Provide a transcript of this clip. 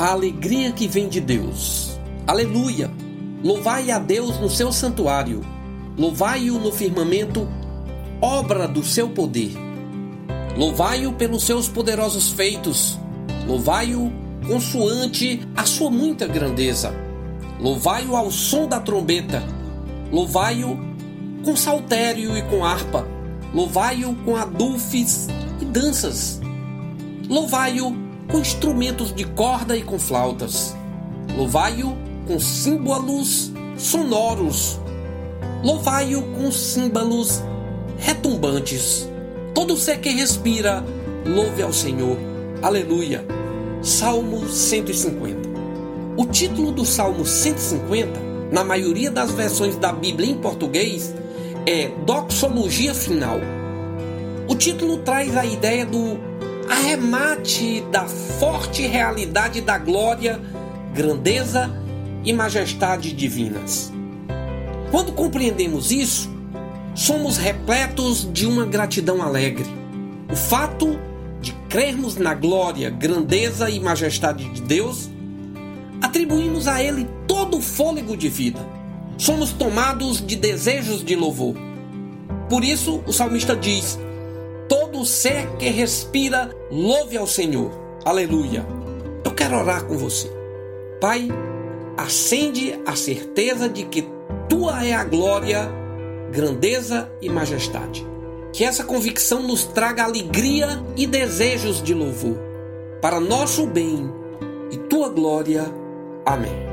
a alegria que vem de Deus. Aleluia! Louvai a Deus no seu santuário, louvai-o no firmamento, obra do seu poder. Louvai-o pelos seus poderosos feitos, louvai-o consoante a sua muita grandeza. Louvai-o ao som da trombeta, louvai-o com saltério e com harpa, louvai-o com adufes e danças, louvai-o com instrumentos de corda e com flautas, louvai-o com símbolos sonoros, louvai-o com símbolos retumbantes. Todo ser que respira, louve ao Senhor. Aleluia. Salmo 150. O título do Salmo 150, na maioria das versões da Bíblia em português, é Doxologia Final. O título traz a ideia do arremate da forte realidade da glória, grandeza e majestade divinas. Quando compreendemos isso, somos repletos de uma gratidão alegre. O fato de crermos na glória, grandeza e majestade de Deus, atribuímos a Ele todo o fôlego de vida. Somos tomados de desejos de louvor. Por isso, o salmista diz: Todo ser que respira, louve ao Senhor. Aleluia. Eu quero orar com você. Pai, acende a certeza de que tua é a glória, grandeza e majestade. Que essa convicção nos traga alegria e desejos de louvor, para nosso bem e tua glória. Amém.